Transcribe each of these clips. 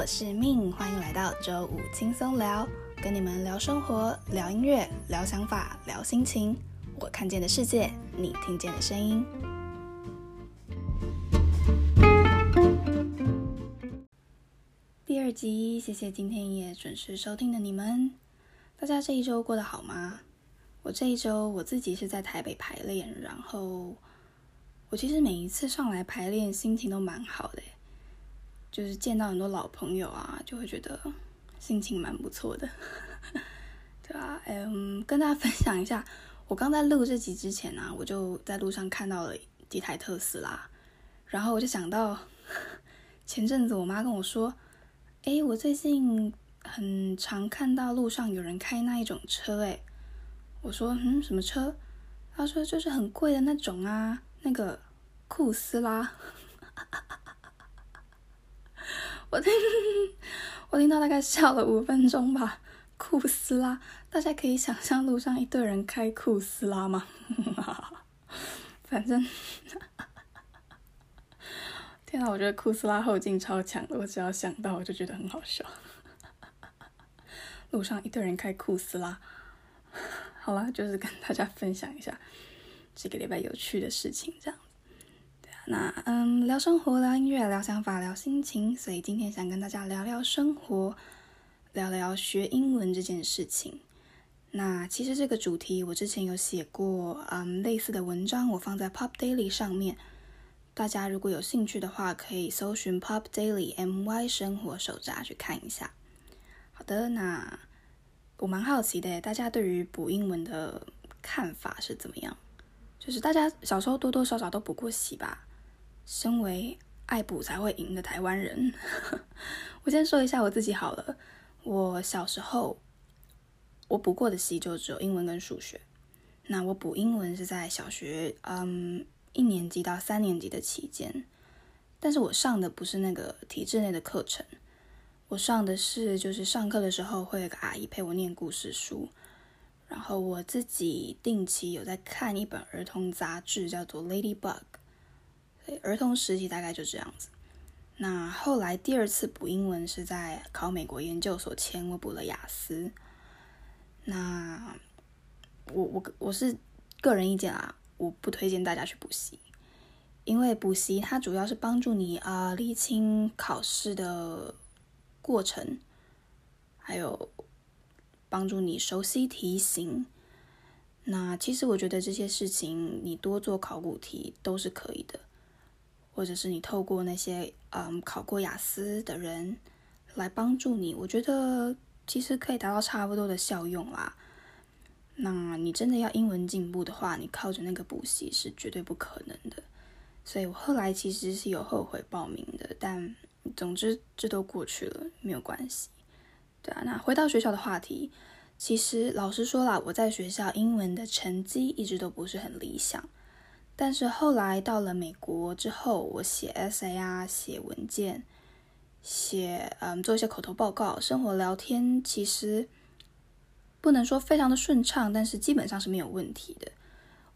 我是命，欢迎来到周五轻松聊，跟你们聊生活、聊音乐、聊想法、聊心情。我看见的世界，你听见的声音。第二集，谢谢今天也准时收听的你们。大家这一周过得好吗？我这一周我自己是在台北排练，然后我其实每一次上来排练，心情都蛮好的。就是见到很多老朋友啊，就会觉得心情蛮不错的，对啊，嗯，跟大家分享一下，我刚在录这集之前呢，我就在路上看到了几台特斯拉，然后我就想到前阵子我妈跟我说，哎，我最近很常看到路上有人开那一种车，哎，我说，嗯，什么车？她说就是很贵的那种啊，那个库斯拉。我听，我听到大概笑了五分钟吧。库斯拉，大家可以想象路上一堆人开库斯拉吗？反正，天啊，我觉得库斯拉后劲超强的，我只要想到我就觉得很好笑。路上一堆人开库斯拉，好了，就是跟大家分享一下这个礼拜有趣的事情，这样。那嗯，聊生活，聊音乐，聊想法，聊心情，所以今天想跟大家聊聊生活，聊聊学英文这件事情。那其实这个主题我之前有写过，嗯，类似的文章，我放在 Pop Daily 上面。大家如果有兴趣的话，可以搜寻 Pop Daily MY 生活手札去看一下。好的，那我蛮好奇的，大家对于补英文的看法是怎么样？就是大家小时候多多少少都补过习吧？身为爱补才会赢的台湾人，我先说一下我自己好了。我小时候我补过的习就只有英文跟数学。那我补英文是在小学嗯一年级到三年级的期间，但是我上的不是那个体制内的课程，我上的是就是上课的时候会有个阿姨陪我念故事书，然后我自己定期有在看一本儿童杂志，叫做《Ladybug》。儿童时期大概就这样子。那后来第二次补英文是在考美国研究所前，我补了雅思。那我我我是个人意见啊，我不推荐大家去补习，因为补习它主要是帮助你啊理清考试的过程，还有帮助你熟悉题型。那其实我觉得这些事情你多做考古题都是可以的。或者是你透过那些嗯考过雅思的人来帮助你，我觉得其实可以达到差不多的效用啦。那你真的要英文进步的话，你靠着那个补习是绝对不可能的。所以我后来其实是有后悔报名的，但总之这都过去了，没有关系。对啊，那回到学校的话题，其实老实说啦，我在学校英文的成绩一直都不是很理想。但是后来到了美国之后，我写 essay 啊，写文件，写嗯，做一些口头报告，生活聊天，其实不能说非常的顺畅，但是基本上是没有问题的。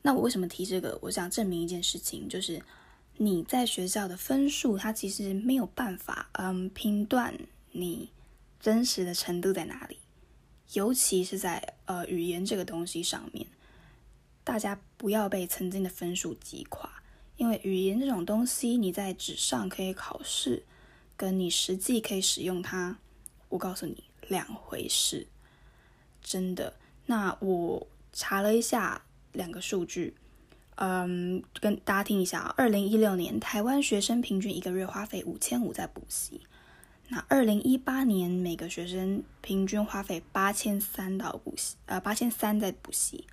那我为什么提这个？我想证明一件事情，就是你在学校的分数，它其实没有办法嗯评断你真实的程度在哪里，尤其是在呃语言这个东西上面。大家不要被曾经的分数击垮，因为语言这种东西，你在纸上可以考试，跟你实际可以使用它，我告诉你两回事，真的。那我查了一下两个数据，嗯，跟大家听一下啊。二零一六年台湾学生平均一个月花费五千五在补习，那二零一八年每个学生平均花费八千三到补习，呃，八千三在补习。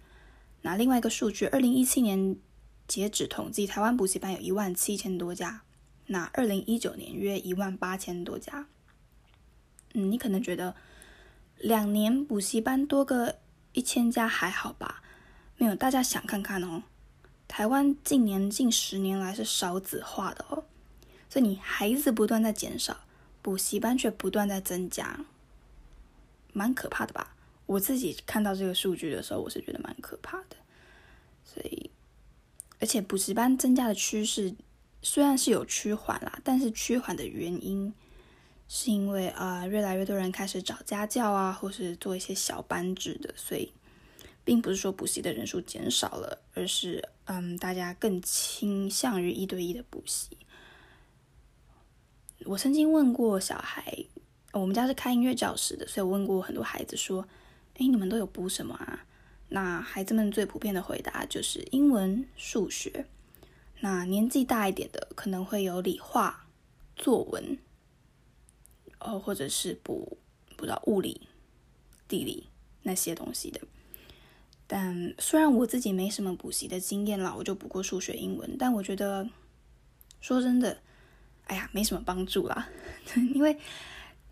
那另外一个数据，二零一七年截止统计，台湾补习班有一万七千多家。那二零一九年约一万八千多家。嗯，你可能觉得两年补习班多个一千家还好吧？没有，大家想看看哦，台湾近年近十年来是少子化的哦，所以你孩子不断在减少，补习班却不断在增加，蛮可怕的吧？我自己看到这个数据的时候，我是觉得蛮可怕的。所以，而且补习班增加的趋势虽然是有趋缓啦，但是趋缓的原因是因为啊，越来越多人开始找家教啊，或是做一些小班制的，所以并不是说补习的人数减少了，而是嗯，大家更倾向于一对一的补习。我曾经问过小孩，我们家是开音乐教室的，所以我问过很多孩子说：“哎，你们都有补什么啊？”那孩子们最普遍的回答就是英文、数学。那年纪大一点的可能会有理化、作文。哦，或者是补补到物理、地理那些东西的。但虽然我自己没什么补习的经验啦，我就补过数学、英文，但我觉得说真的，哎呀，没什么帮助啦。因为，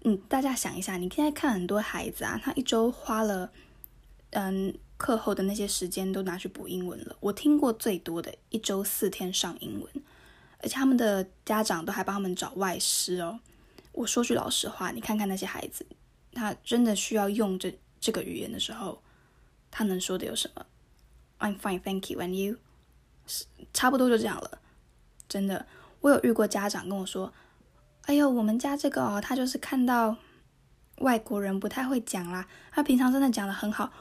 嗯，大家想一下，你现在看很多孩子啊，他一周花了，嗯，课后的那些时间都拿去补英文了。我听过最多的一周四天上英文，而且他们的家长都还帮他们找外师哦。我说句老实话，你看看那些孩子，他真的需要用这这个语言的时候，他能说的有什么？I'm fine, thank you. And you？是差不多就这样了。真的，我有遇过家长跟我说：“哎呦，我们家这个哦，他就是看到外国人不太会讲啦，他平常真的讲的很好。”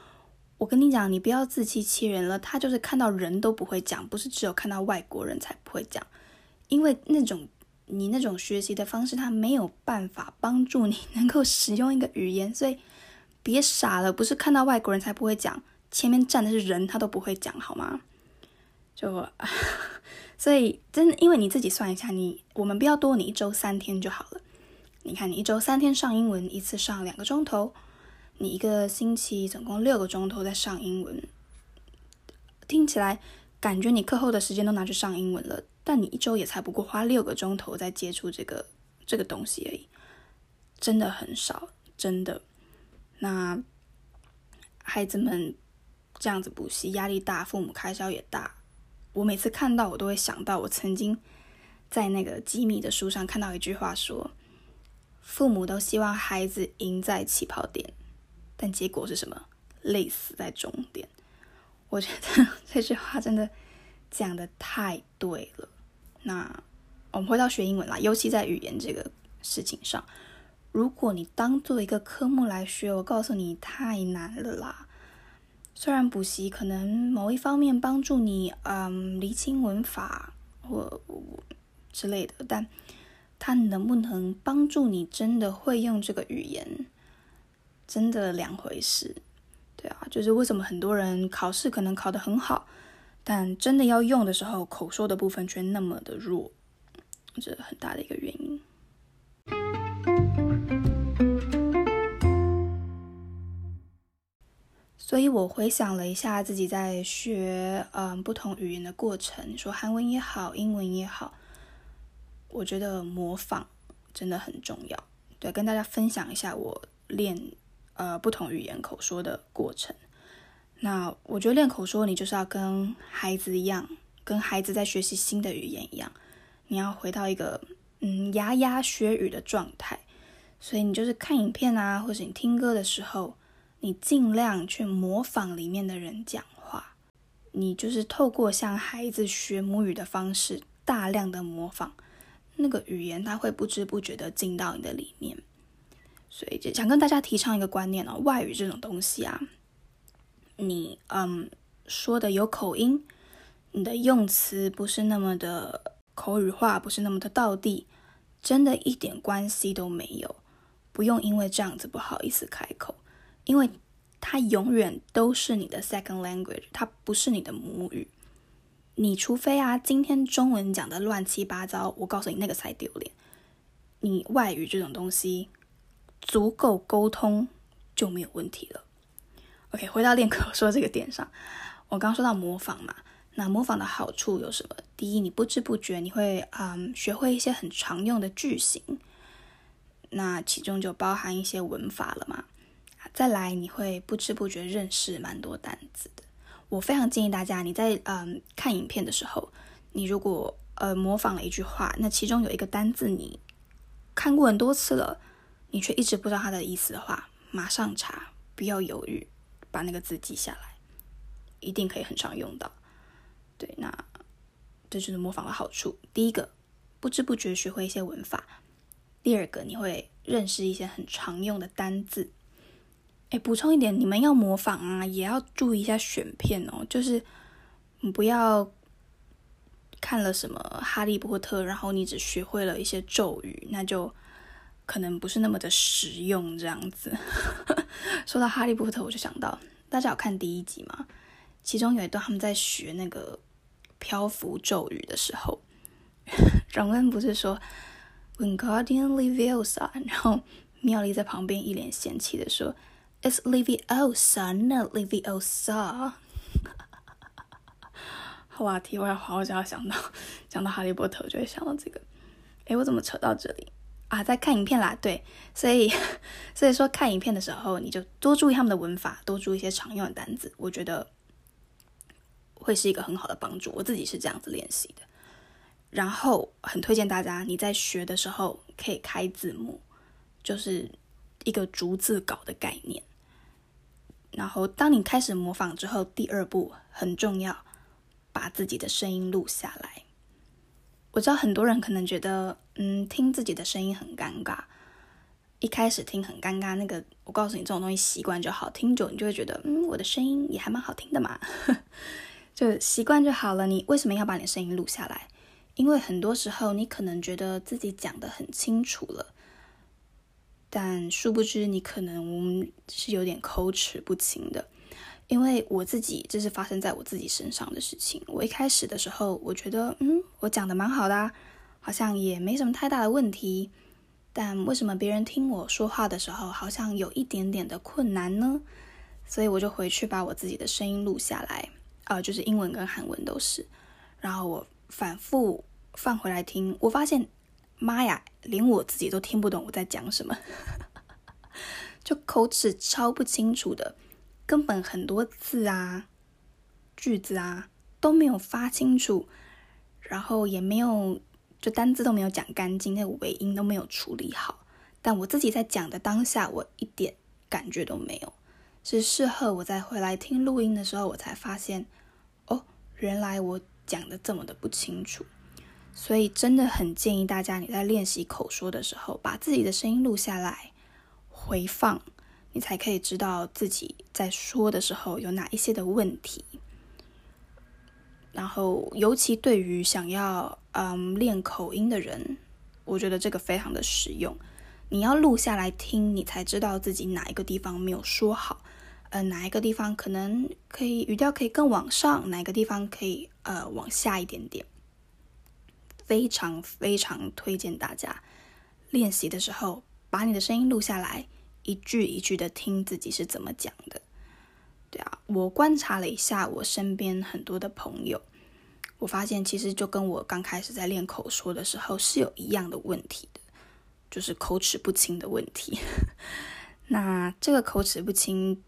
我跟你讲，你不要自欺欺人了，他就是看到人都不会讲，不是只有看到外国人才不会讲，因为那种。你那种学习的方式，他没有办法帮助你能够使用一个语言，所以别傻了，不是看到外国人才不会讲，前面站的是人，他都不会讲，好吗？就，所以真的，因为你自己算一下，你我们不要多，你一周三天就好了。你看，你一周三天上英文，一次上两个钟头，你一个星期总共六个钟头在上英文，听起来感觉你课后的时间都拿去上英文了。但你一周也才不过花六个钟头在接触这个这个东西而已，真的很少，真的。那孩子们这样子补习压力大，父母开销也大。我每次看到，我都会想到我曾经在那个机密的书上看到一句话说：“父母都希望孩子赢在起跑点，但结果是什么？累死在终点。”我觉得这句话真的讲的太对了。那我们回到学英文啦，尤其在语言这个事情上，如果你当做一个科目来学，我告诉你太难了啦。虽然补习可能某一方面帮助你，嗯，厘清文法或之类的，但它能不能帮助你真的会用这个语言，真的两回事。对啊，就是为什么很多人考试可能考得很好。但真的要用的时候，口说的部分却那么的弱，这很大的一个原因。所以我回想了一下自己在学嗯不同语言的过程，说韩文也好，英文也好，我觉得模仿真的很重要。对，跟大家分享一下我练呃不同语言口说的过程。那我觉得练口说，你就是要跟孩子一样，跟孩子在学习新的语言一样，你要回到一个嗯牙牙学语的状态。所以你就是看影片啊，或者你听歌的时候，你尽量去模仿里面的人讲话。你就是透过像孩子学母语的方式，大量的模仿那个语言，它会不知不觉的进到你的里面。所以就想跟大家提倡一个观念哦，外语这种东西啊。你嗯说的有口音，你的用词不是那么的口语化，不是那么的道地，真的一点关系都没有。不用因为这样子不好意思开口，因为它永远都是你的 second language，它不是你的母语。你除非啊，今天中文讲的乱七八糟，我告诉你那个才丢脸。你外语这种东西，足够沟通就没有问题了。OK，回到练口说这个点上，我刚说到模仿嘛，那模仿的好处有什么？第一，你不知不觉你会嗯学会一些很常用的句型，那其中就包含一些文法了嘛。再来，你会不知不觉认识蛮多单词的。我非常建议大家，你在嗯看影片的时候，你如果呃模仿了一句话，那其中有一个单字你看过很多次了，你却一直不知道它的意思的话，马上查，不要犹豫。把那个字记下来，一定可以很常用到。对，那这就是模仿的好处。第一个，不知不觉学会一些文法；第二个，你会认识一些很常用的单字。哎，补充一点，你们要模仿啊，也要注意一下选片哦，就是你不要看了什么《哈利波特》，然后你只学会了一些咒语，那就可能不是那么的实用。这样子，说到《哈利波特》，我就想到大家有看第一集吗？其中有一段他们在学那个漂浮咒语的时候，荣恩不是说 “Wingardium Leviosa”，然后妙丽在旁边一脸嫌弃的说。It's Leviosa, not Leviosa。好吧，题外话，我只要想到 讲到哈利波特，就会想到这个。诶，我怎么扯到这里啊？在看影片啦，对，所以 所以说看影片的时候，你就多注意他们的文法，多注意一些常用的单词，我觉得会是一个很好的帮助。我自己是这样子练习的。然后很推荐大家，你在学的时候可以开字幕，就是一个逐字稿的概念。然后，当你开始模仿之后，第二步很重要，把自己的声音录下来。我知道很多人可能觉得，嗯，听自己的声音很尴尬。一开始听很尴尬，那个我告诉你，这种东西习惯就好，听久你就会觉得，嗯，我的声音也还蛮好听的嘛，就习惯就好了。你为什么要把你的声音录下来？因为很多时候你可能觉得自己讲的很清楚了。但殊不知，你可能是有点口齿不清的，因为我自己这是发生在我自己身上的事情。我一开始的时候，我觉得，嗯，我讲的蛮好的，好像也没什么太大的问题。但为什么别人听我说话的时候，好像有一点点的困难呢？所以我就回去把我自己的声音录下来，呃，就是英文跟韩文都是，然后我反复放回来听，我发现。妈呀，连我自己都听不懂我在讲什么，就口齿超不清楚的，根本很多字啊、句子啊都没有发清楚，然后也没有就单字都没有讲干净，那个尾音都没有处理好。但我自己在讲的当下，我一点感觉都没有。是事后我再回来听录音的时候，我才发现，哦，原来我讲的这么的不清楚。所以真的很建议大家，你在练习口说的时候，把自己的声音录下来，回放，你才可以知道自己在说的时候有哪一些的问题。然后，尤其对于想要嗯练口音的人，我觉得这个非常的实用。你要录下来听，你才知道自己哪一个地方没有说好，呃，哪一个地方可能可以语调可以更往上，哪个地方可以呃往下一点点。非常非常推荐大家练习的时候，把你的声音录下来，一句一句的听自己是怎么讲的。对啊，我观察了一下我身边很多的朋友，我发现其实就跟我刚开始在练口说的时候是有一样的问题的，就是口齿不清的问题。那这个口齿不清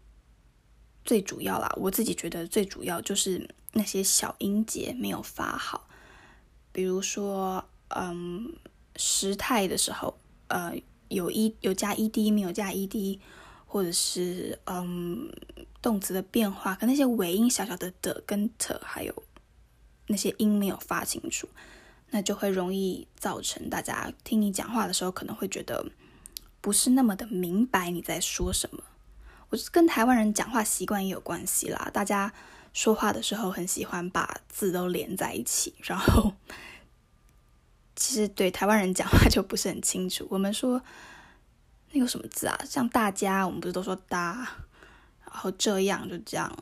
最主要啦，我自己觉得最主要就是那些小音节没有发好。比如说，嗯，时态的时候，呃，有一有加 ed，没有加 ed，或者是嗯，动词的变化，可那些尾音小小的的跟的，还有那些音没有发清楚，那就会容易造成大家听你讲话的时候，可能会觉得不是那么的明白你在说什么。我跟台湾人讲话习惯也有关系啦，大家说话的时候很喜欢把字都连在一起，然后。其实对台湾人讲话就不是很清楚。我们说那个什么字啊，像大家，我们不是都说大，然后这样就这样，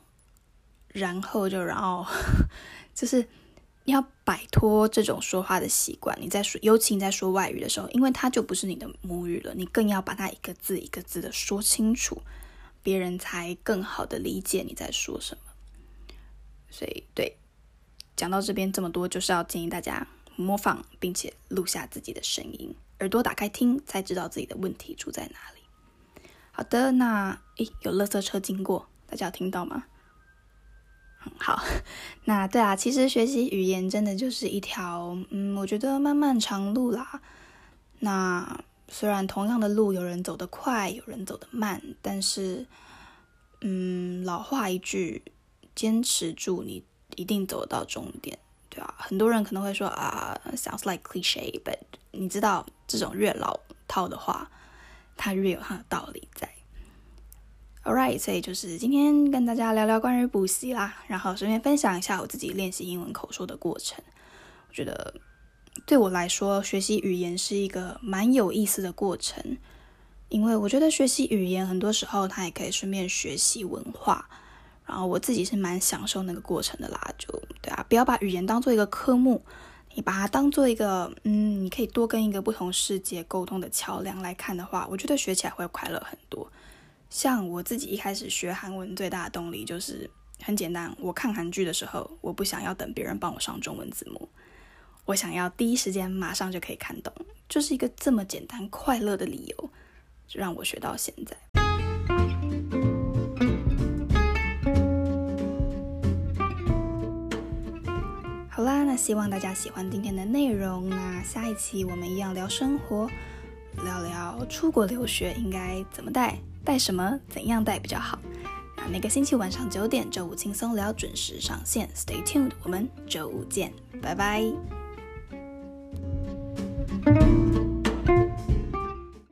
然后就然后，就是要摆脱这种说话的习惯。你在说，尤其你在说外语的时候，因为它就不是你的母语了，你更要把它一个字一个字的说清楚，别人才更好的理解你在说什么。所以，对，讲到这边这么多，就是要建议大家。模仿并且录下自己的声音，耳朵打开听，才知道自己的问题出在哪里。好的，那诶，有垃圾车经过，大家有听到吗？好，那对啊，其实学习语言真的就是一条，嗯，我觉得漫漫长路啦。那虽然同样的路，有人走得快，有人走得慢，但是，嗯，老话一句，坚持住，你一定走到终点。对啊，很多人可能会说啊，sounds like cliche，but 你知道这种越老套的话，它越有它的道理在。Alright，所以就是今天跟大家聊聊关于补习啦，然后顺便分享一下我自己练习英文口说的过程。我觉得对我来说，学习语言是一个蛮有意思的过程，因为我觉得学习语言很多时候它也可以顺便学习文化，然后我自己是蛮享受那个过程的啦。就对啊，不要把语言当做一个科目，你把它当做一个嗯，你可以多跟一个不同世界沟通的桥梁来看的话，我觉得学起来会快乐很多。像我自己一开始学韩文最大的动力就是很简单，我看韩剧的时候，我不想要等别人帮我上中文字幕，我想要第一时间马上就可以看懂，就是一个这么简单快乐的理由，就让我学到现在。希望大家喜欢今天的内容，那下一期我们一样聊生活，聊聊出国留学应该怎么带。带什么？怎样带比较好？那每个星期晚上九点，周五轻松聊准时上线，Stay tuned，我们周五见，拜拜。